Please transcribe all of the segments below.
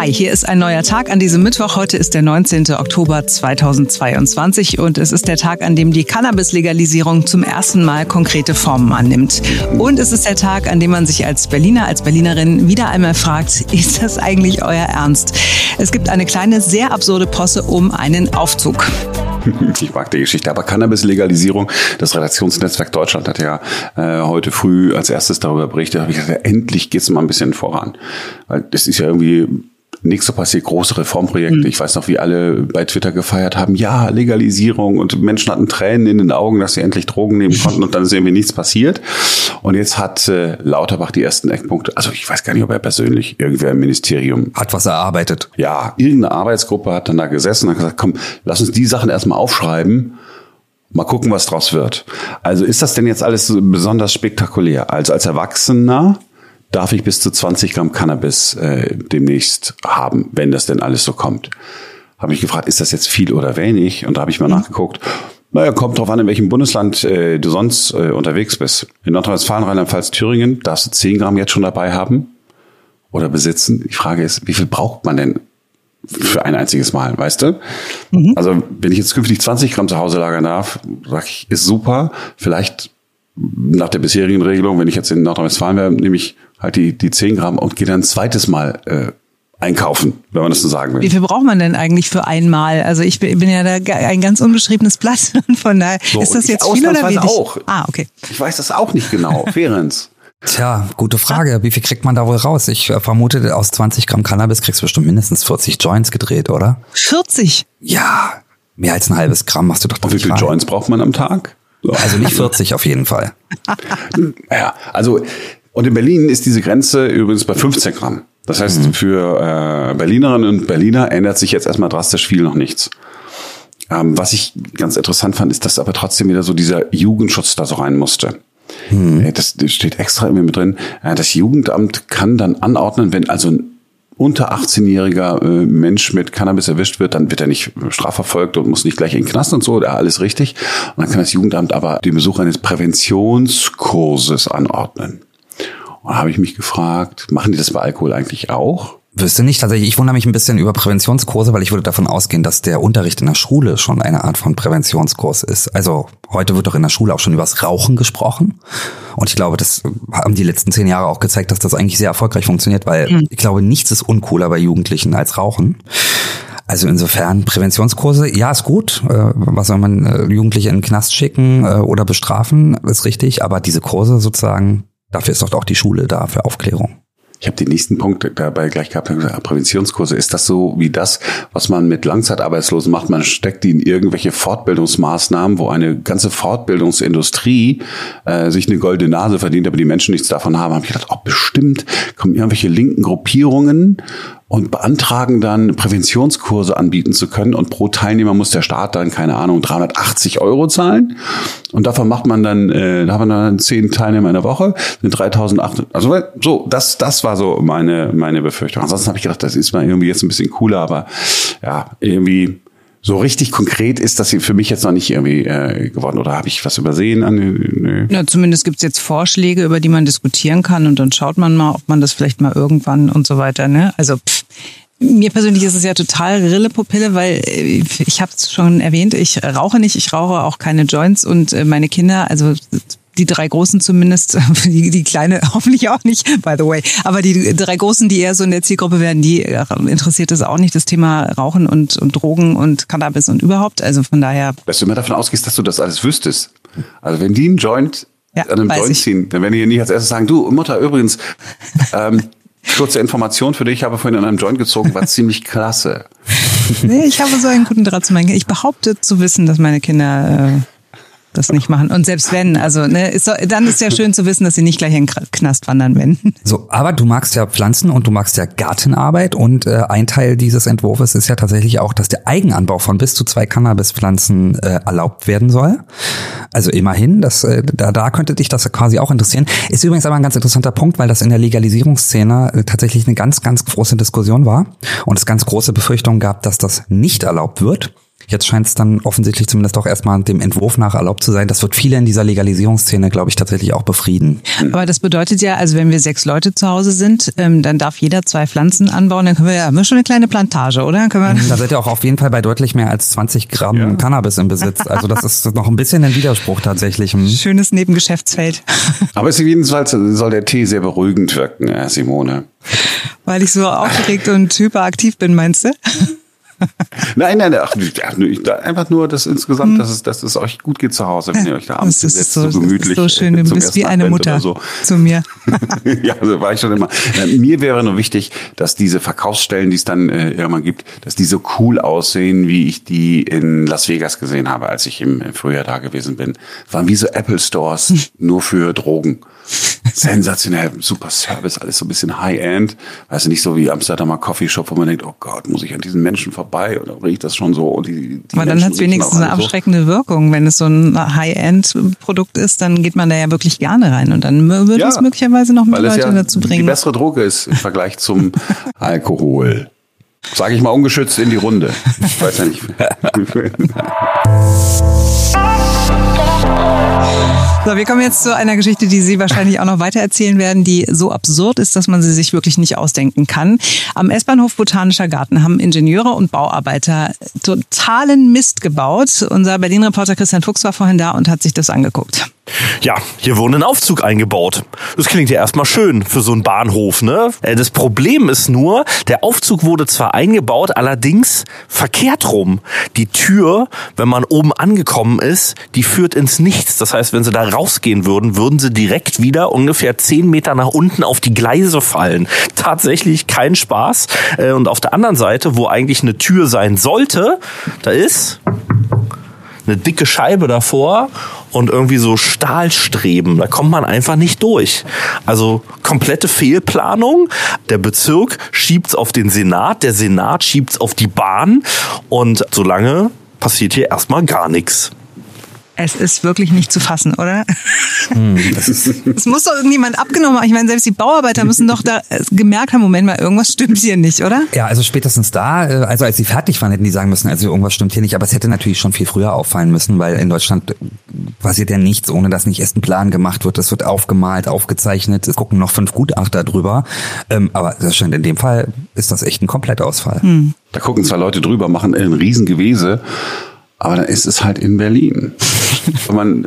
Hi, hier ist ein neuer Tag an diesem Mittwoch. Heute ist der 19. Oktober 2022 und es ist der Tag, an dem die Cannabis-Legalisierung zum ersten Mal konkrete Formen annimmt. Und es ist der Tag, an dem man sich als Berliner, als Berlinerin wieder einmal fragt, ist das eigentlich euer Ernst? Es gibt eine kleine, sehr absurde Posse um einen Aufzug. Ich mag die Geschichte. Aber Cannabis-Legalisierung, das Redaktionsnetzwerk Deutschland hat ja äh, heute früh als erstes darüber berichtet. Da habe ich gesagt, endlich geht's mal ein bisschen voran. Weil das ist ja irgendwie nichts so passiert, große Reformprojekte. Mhm. Ich weiß noch, wie alle bei Twitter gefeiert haben, ja, Legalisierung und Menschen hatten Tränen in den Augen, dass sie endlich Drogen nehmen konnten und dann ist irgendwie nichts passiert. Und jetzt hat äh, Lauterbach die ersten Eckpunkte, also ich weiß gar nicht, ob er persönlich irgendwer im Ministerium hat was erarbeitet. Ja, irgendeine Arbeitsgruppe hat dann da gesessen und hat gesagt, komm, lass uns die Sachen erstmal aufschreiben. Mal gucken, was draus wird. Also ist das denn jetzt alles besonders spektakulär? Also als Erwachsener darf ich bis zu 20 Gramm Cannabis äh, demnächst haben, wenn das denn alles so kommt. Habe ich gefragt, ist das jetzt viel oder wenig? Und da habe ich mal mhm. nachgeguckt. Naja, kommt drauf an, in welchem Bundesland äh, du sonst äh, unterwegs bist. In Nordrhein-Westfalen, Rheinland-Pfalz, Thüringen darfst du 10 Gramm jetzt schon dabei haben oder besitzen. Die Frage ist, wie viel braucht man denn für ein einziges Mal, weißt du? Mhm. Also wenn ich jetzt künftig 20 Gramm zu Hause lagern darf, sag ich, ist super. Vielleicht nach der bisherigen Regelung, wenn ich jetzt in Nordrhein-Westfalen wäre, nehme ich halt die, die 10 Gramm und gehe dann ein zweites Mal äh, einkaufen, wenn man das so sagen will. Wie viel braucht man denn eigentlich für einmal? Also ich bin, ja da ein ganz unbeschriebenes Blatt von daher. So, ist das jetzt viel oder wenig? auch. Ah, okay. Ich weiß das auch nicht genau. Ferenz. Tja, gute Frage. Wie viel kriegt man da wohl raus? Ich äh, vermute, aus 20 Gramm Cannabis kriegst du bestimmt mindestens 40 Joints gedreht, oder? 40? Ja, mehr als ein halbes Gramm machst du doch Und wie viele Joints braucht man am Tag? Also nicht 40 auf jeden Fall. ja, also und in Berlin ist diese Grenze übrigens bei 15 Gramm. Das heißt, mhm. für äh, Berlinerinnen und Berliner ändert sich jetzt erstmal drastisch viel noch nichts. Ähm, was ich ganz interessant fand, ist, dass aber trotzdem wieder so dieser Jugendschutz da so rein musste. Mhm. Das, das steht extra irgendwie mit drin. Äh, das Jugendamt kann dann anordnen, wenn also ein unter 18-jähriger äh, Mensch mit Cannabis erwischt wird, dann wird er nicht strafverfolgt und muss nicht gleich in den Knast und so, ja, alles richtig. Und dann kann das Jugendamt aber den Besuch eines Präventionskurses anordnen. Und da habe ich mich gefragt, machen die das bei Alkohol eigentlich auch? Wüsste nicht tatsächlich. Ich wundere mich ein bisschen über Präventionskurse, weil ich würde davon ausgehen, dass der Unterricht in der Schule schon eine Art von Präventionskurs ist. Also heute wird doch in der Schule auch schon übers Rauchen gesprochen. Und ich glaube, das haben die letzten zehn Jahre auch gezeigt, dass das eigentlich sehr erfolgreich funktioniert, weil mhm. ich glaube, nichts ist uncooler bei Jugendlichen als Rauchen. Also insofern Präventionskurse, ja, ist gut. Äh, was soll man äh, Jugendliche in den Knast schicken äh, oder bestrafen, ist richtig. Aber diese Kurse sozusagen, dafür ist doch auch die Schule da für Aufklärung. Ich habe den nächsten Punkt dabei gleich gehabt. Präventionskurse. Ist das so wie das, was man mit Langzeitarbeitslosen macht? Man steckt die in irgendwelche Fortbildungsmaßnahmen, wo eine ganze Fortbildungsindustrie äh, sich eine goldene Nase verdient, aber die Menschen nichts davon haben. Hab ich gedacht, oh, bestimmt kommen irgendwelche linken Gruppierungen und beantragen dann Präventionskurse anbieten zu können und pro Teilnehmer muss der Staat dann keine Ahnung 380 Euro zahlen und davon macht man dann äh, da haben wir dann zehn Teilnehmer in der Woche sind 3.800 also so das das war so meine meine Befürchtung ansonsten habe ich gedacht das ist mal irgendwie jetzt ein bisschen cooler aber ja irgendwie so richtig konkret ist das für mich jetzt noch nicht irgendwie äh, geworden. Oder habe ich was übersehen? Nö. Ja, zumindest gibt's jetzt Vorschläge, über die man diskutieren kann und dann schaut man mal, ob man das vielleicht mal irgendwann und so weiter. Ne? Also pff, mir persönlich ist es ja total Rille-Pupille, weil äh, ich habe es schon erwähnt, ich rauche nicht, ich rauche auch keine Joints und äh, meine Kinder, also die drei Großen zumindest, die, die Kleine hoffentlich auch nicht, by the way, aber die drei Großen, die eher so in der Zielgruppe werden, die äh, interessiert es auch nicht, das Thema Rauchen und, und Drogen und Cannabis und überhaupt. Also von daher. Dass du immer davon ausgehst, dass du das alles wüsstest. Also wenn die einen Joint ja, an einem Joint ziehen, dann werden die nicht als erstes sagen, du Mutter, übrigens, ähm, kurze Information für dich, ich habe vorhin an einem Joint gezogen, war ziemlich klasse. Nee, ich habe so einen guten Draht zu meinen Kindern. Ich behaupte zu wissen, dass meine Kinder äh, das nicht machen. Und selbst wenn, also ne, ist, dann ist ja schön zu wissen, dass sie nicht gleich in den Knast wandern werden. So, aber du magst ja Pflanzen und du magst ja Gartenarbeit und äh, ein Teil dieses Entwurfs ist ja tatsächlich auch, dass der Eigenanbau von bis zu zwei Cannabispflanzen äh, erlaubt werden soll. Also immerhin, das, äh, da, da könnte dich das quasi auch interessieren. Ist übrigens aber ein ganz interessanter Punkt, weil das in der Legalisierungsszene äh, tatsächlich eine ganz, ganz große Diskussion war und es ganz große Befürchtungen gab, dass das nicht erlaubt wird. Jetzt scheint es dann offensichtlich zumindest auch erstmal dem Entwurf nach erlaubt zu sein. Das wird viele in dieser Legalisierungsszene, glaube ich, tatsächlich auch befrieden. Aber das bedeutet ja, also wenn wir sechs Leute zu Hause sind, ähm, dann darf jeder zwei Pflanzen anbauen, dann können wir ja haben wir schon eine kleine Plantage, oder? Können wir Da seid ihr auch auf jeden Fall bei deutlich mehr als 20 Gramm Ja. Cannabis im Besitz. Also das ist noch ein bisschen ein Widerspruch tatsächlich. Hm. Schönes Nebengeschäftsfeld. Aber es ist jedenfalls soll der Tee sehr beruhigend wirken, ja, Simone. Weil ich so aufgeregt und hyperaktiv bin, meinst du? Nein, nein, ach, ich- einfach nur, dass insgesamt, dass es, dass es euch gut geht zu Hause, wenn ihr euch da abends Das ist sitzt, so, das gemütlich. ist so schön. Du bist wie eine Mutter So. zu mir. ja, so war ich schon immer. Äh, Mir wäre nur wichtig, dass diese Verkaufsstellen, die es dann äh, irgendwann gibt, dass die so cool aussehen, wie ich die in Las Vegas gesehen habe, als ich im Frühjahr da gewesen bin. Waren wie so Apple Stores, nur für Drogen. Sensationell, super Service, alles so ein bisschen High-End. Weißt du, nicht so wie Amsterdamer Coffeeshop, wo man denkt, oh Gott, muss ich an diesen Menschen vorbei oder riecht das schon so? Und die, die Aber dann hat es wenigstens eine alle so. abschreckende Wirkung. Wenn es so ein High-End-Produkt ist, dann geht man da ja wirklich gerne rein. Und dann würde es möglicherweise noch mehr Leute ja dazu Die bringen. bessere Droge ist im Vergleich zum Alkohol. Sage ich mal ungeschützt in die Runde. Ich weiß ja nicht. So, wir kommen jetzt zu einer Geschichte, die Sie wahrscheinlich auch noch weiter erzählen werden, die so absurd ist, dass man sie sich wirklich nicht ausdenken kann. Am S-Bahnhof Botanischer Garten haben Ingenieure und Bauarbeiter totalen Mist gebaut. Unser Berlin-Reporter Christian Fuchs war vorhin da und hat sich das angeguckt. Ja, hier wurde ein Aufzug eingebaut. Das klingt ja erstmal schön für so einen Bahnhof, ne? Äh, Das Problem ist nur, der Aufzug wurde zwar eingebaut, allerdings verkehrt rum. Die Tür, wenn man oben angekommen ist, die führt ins Nichts. Das heißt, wenn sie da rausgehen würden, würden sie direkt wieder ungefähr zehn Meter nach unten auf die Gleise fallen. Tatsächlich kein Spaß. Äh, Und auf der anderen Seite, wo eigentlich eine Tür sein sollte, da ist eine dicke Scheibe davor und irgendwie so Stahlstreben. Da kommt man einfach nicht durch. Also komplette Fehlplanung. Der Bezirk schiebt's auf den Senat, der Senat schiebt's auf die Bahn und solange passiert hier erstmal gar nichts. Es ist wirklich nicht zu fassen, oder? Hm, Es muss doch irgendjemand abgenommen haben. Ich meine, selbst die Bauarbeiter müssen doch da äh, gemerkt haben, Moment mal, irgendwas stimmt hier nicht, oder? Ja, also spätestens da, äh, also als sie fertig waren, hätten die sagen müssen, also irgendwas stimmt hier nicht. Aber es hätte natürlich schon viel früher auffallen müssen, weil in Deutschland äh, passiert ja nichts, ohne dass nicht erst ein Plan gemacht wird. Es wird aufgemalt, aufgezeichnet, es gucken noch fünf Gutachter drüber. Ähm, aber das scheint in dem Fall ist das echt ein Komplettausfall. Da gucken zwei Leute drüber, machen ein Riesengewese, aber dann ist es halt in Berlin. Man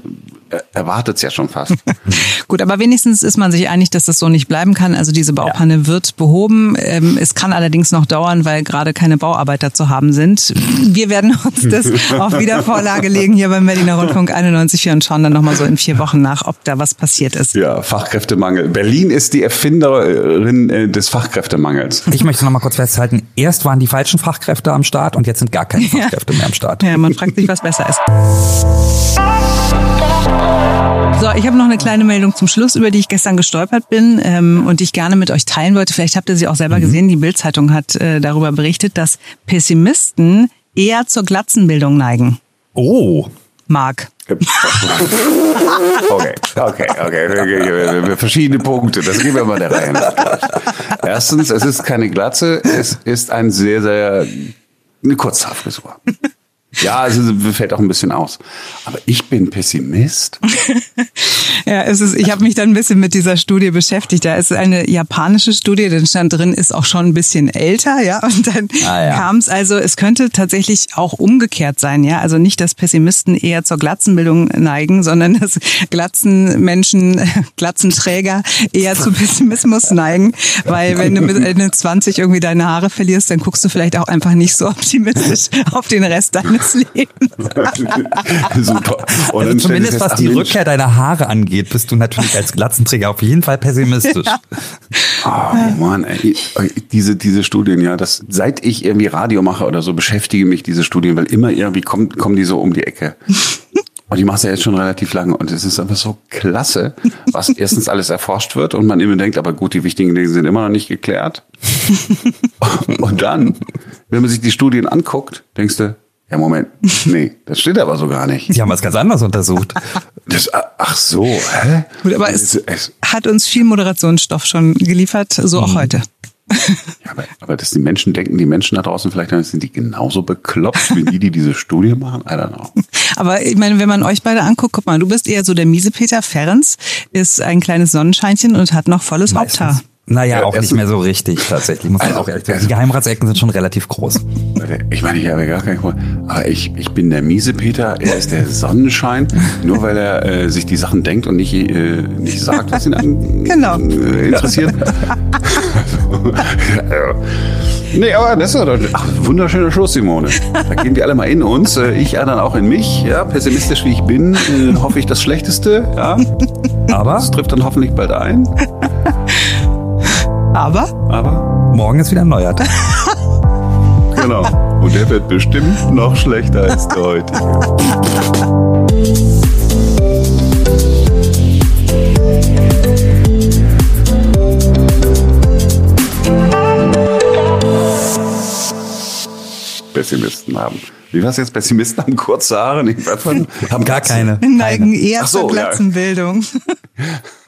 erwartet es ja schon fast. Gut, aber wenigstens ist man sich einig, dass das so nicht bleiben kann. Also diese Baupanne wird behoben. Ähm, Es kann allerdings noch dauern, weil gerade keine Bauarbeiter zu haben sind. Wir werden uns das auf Wiedervorlage legen hier beim Berliner Rundfunk 91 und schauen dann nochmal so in vier Wochen nach, ob da was passiert ist. Ja, Fachkräftemangel. Berlin ist die Erfinderin äh, des Fachkräftemangels. Ich möchte noch mal kurz festhalten, erst waren die falschen Fachkräfte am Start und jetzt sind gar keine Fachkräfte mehr am Start. Ja, man fragt sich, was besser ist. So, ich habe noch eine kleine Meldung zum Schluss, über die ich gestern gestolpert bin ähm, und die ich gerne mit euch teilen wollte. Vielleicht habt ihr sie auch selber gesehen. Die Bild-Zeitung hat äh, darüber berichtet, dass Pessimisten eher zur Glatzenbildung neigen. Oh. Marc. Okay, okay, okay. Verschiedene Punkte. Das gehen wir mal der Reihe nach. Erstens, es ist keine Glatze, es ist ein sehr, sehr eine Kurzhaarfrisur. Ja, es ist- fällt auch ein bisschen aus. Aber ich bin Pessimist. Ja, es ist, ich habe mich dann ein bisschen mit dieser Studie beschäftigt. Da ist eine japanische Studie, dann stand drin, ist auch schon ein bisschen älter, ja. Und dann Ah, ja. kam es also, es könnte tatsächlich auch umgekehrt sein, ja. Also nicht, dass Pessimisten eher zur Glatzenbildung neigen, sondern dass Glatzenmenschen, Glatzenträger eher zu Pessimismus neigen. Weil wenn du mit Ende 20 irgendwie deine Haare verlierst, dann guckst du vielleicht auch einfach nicht so optimistisch auf den Rest deines Lebens. Super. Und Also zumindest was die Mensch, Rückkehr deiner Haare angeht, bist du natürlich als Glatzenträger auf jeden Fall pessimistisch. Oh Mann, ey. Diese, diese Studien, ja, das, seit ich irgendwie Radio mache oder so, beschäftige mich diese Studien, weil immer irgendwie kommen, kommen die so um die Ecke. Und ich mache es ja jetzt schon relativ lange und es ist einfach so klasse, was erstens alles erforscht wird und man immer denkt, aber gut, die wichtigen Dinge sind immer noch nicht geklärt. Und dann, wenn man sich die Studien anguckt, denkst du, ja Moment, nee, das steht aber so gar nicht. Die haben was ganz anderes untersucht. Das, ach so, hä? Gut, aber es, es, es, hat uns viel Moderationsstoff schon geliefert, so auch heute. Ja, aber, aber dass die Menschen denken, die Menschen da draußen vielleicht sind die genauso bekloppt wie die, die diese Studie machen? I don't know. Aber ich meine, wenn man euch beide anguckt, guck mal, du bist eher so der miese Peter Ferenz, ist ein kleines Sonnenscheinchen und hat noch volles Haupthaar. Naja, Ja, auch nicht mehr so richtig, tatsächlich, muss Also, auch ehrlich sagen. Die Geheimratsecken sind schon relativ groß. Ich meine, ich habe gar kein Problem. Aber ich, ich bin der miese Peter, er ist der Sonnenschein, nur weil er äh, sich die Sachen denkt und nicht, äh, nicht sagt, was ihn an, Genau. äh, interessiert. Nee, aber das ist doch ach, wunderschöner Schluss, Simone. Da gehen wir alle mal in uns. Äh, Ich ja dann auch in mich. Ja, pessimistisch wie ich bin, äh, hoffe ich das Schlechteste. Ja, Aber das trifft dann hoffentlich bald ein. Aber Aber morgen ist wieder ein neuer Tag. genau. Und der wird bestimmt noch schlechter als der heutige. Pessimisten haben. Wie war es jetzt? Pessimisten haben kurze Haare? War- haben Gar keine. neigen eher Ach so, zur ja. Glatzenbildung.